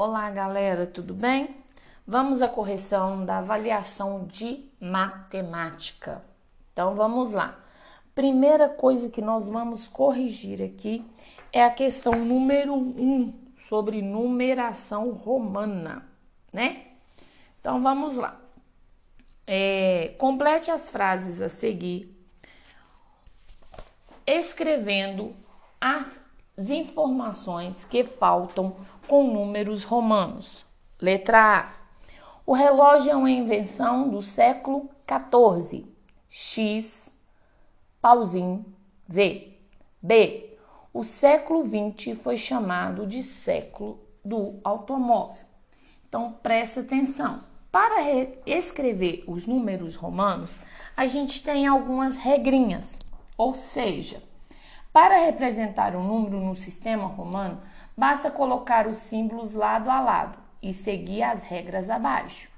Olá, galera, tudo bem? Vamos à correção da avaliação de matemática. Então, vamos lá. Primeira coisa que nós vamos corrigir aqui é a questão número 1 um, sobre numeração romana, né? Então, vamos lá. É, complete as frases a seguir, escrevendo as informações que faltam com números romanos. Letra A. O relógio é uma invenção do século XIV. X. Pauzinho. V. B. O século XX foi chamado de século do automóvel. Então presta atenção. Para escrever os números romanos, a gente tem algumas regrinhas. Ou seja, para representar um número no sistema romano, Basta colocar os símbolos lado a lado e seguir as regras abaixo.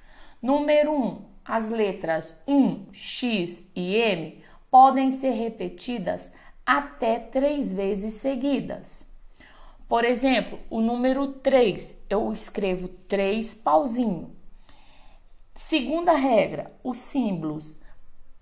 Número 1. Um, as letras 1, X e M podem ser repetidas até três vezes seguidas. Por exemplo, o número 3, eu escrevo 3 pauzinho. Segunda regra, os símbolos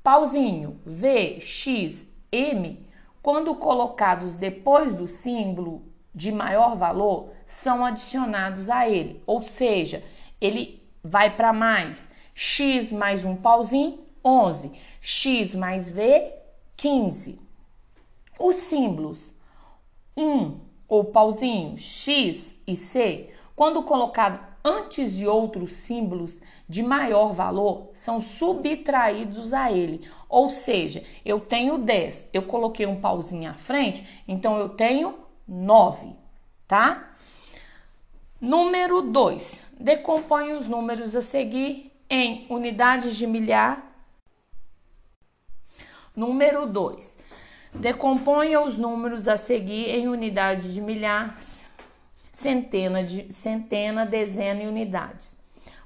pauzinho, V, X, M, quando colocados depois do símbolo de maior valor são adicionados a ele, ou seja, ele vai para mais. x mais um pauzinho, 11. x mais v, 15. Os símbolos 1 ou pauzinho, x e c, quando colocado antes de outros símbolos de maior valor, são subtraídos a ele. Ou seja, eu tenho 10, eu coloquei um pauzinho à frente, então eu tenho 9, tá? Número 2. Decompõe os números a seguir em unidades de milhar. Número 2. Decomponha os números a seguir em unidades de milhares, centena, de, centena, dezena e unidades.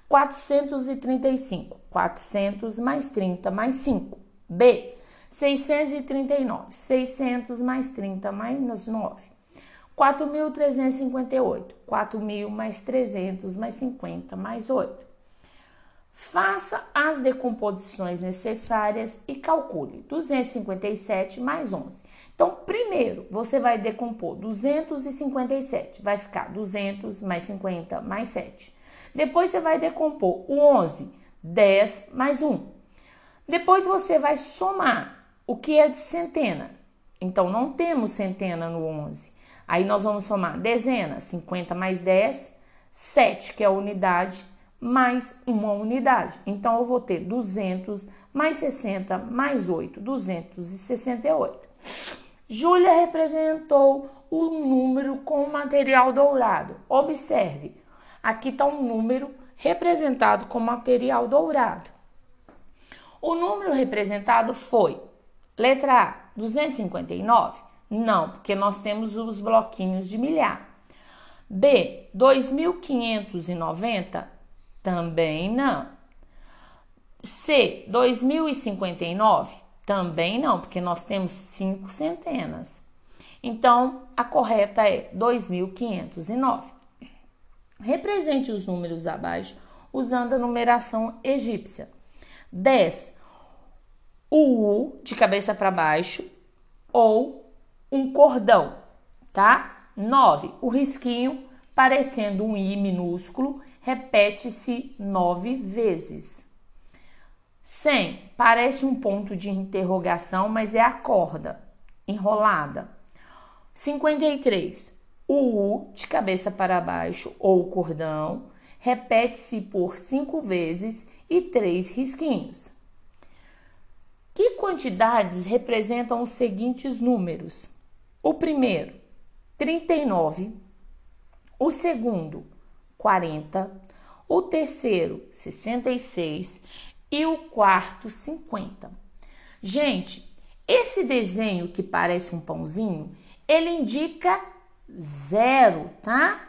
435. 400 mais 30 mais 5. B. 639. 600 mais 30 mais 9. 4.358. 4.000 mais 300 mais 50 mais 8. Faça as decomposições necessárias e calcule 257 mais 11. Então, primeiro, você vai decompor 257, vai ficar 200 mais 50 mais 7. Depois, você vai decompor o 11, 10 mais 1. Depois, você vai somar o que é de centena. Então, não temos centena no 11. Aí nós vamos somar dezena, 50 mais 10, 7, que é a unidade, mais uma unidade. Então eu vou ter 200 mais 60 mais 8, 268. Júlia representou o número com material dourado. Observe, aqui está um número representado com material dourado. O número representado foi letra A, 259. Não, porque nós temos os bloquinhos de milhar. B, 2.590? Também não. C, 2.059? Também não, porque nós temos cinco centenas. Então, a correta é 2.509. Represente os números abaixo usando a numeração egípcia. 10, o U de cabeça para baixo ou um cordão, tá? 9. O risquinho, parecendo um i minúsculo, repete-se nove vezes. 100. Parece um ponto de interrogação, mas é a corda enrolada. 53. O U de cabeça para baixo ou cordão repete-se por cinco vezes e três risquinhos. Que quantidades representam os seguintes números? O primeiro, 39. O segundo, 40. O terceiro, 66. E o quarto, 50. Gente, esse desenho que parece um pãozinho, ele indica zero, tá?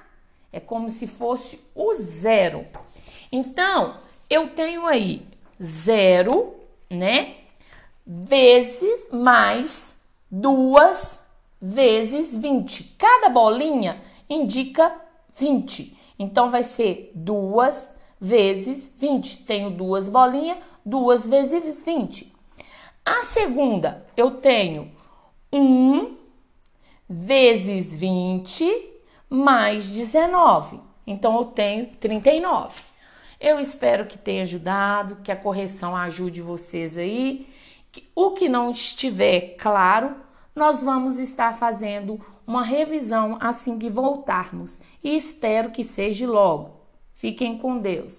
É como se fosse o zero. Então, eu tenho aí zero, né? Vezes mais duas vezes 20. Cada bolinha indica 20. Então vai ser 2 vezes 20. Tenho duas bolinhas, 2 vezes 20. A segunda, eu tenho 1 vezes 20 mais 19. Então eu tenho 39. Eu espero que tenha ajudado, que a correção ajude vocês aí. O que não estiver claro, nós vamos estar fazendo uma revisão assim que voltarmos e espero que seja logo. Fiquem com Deus.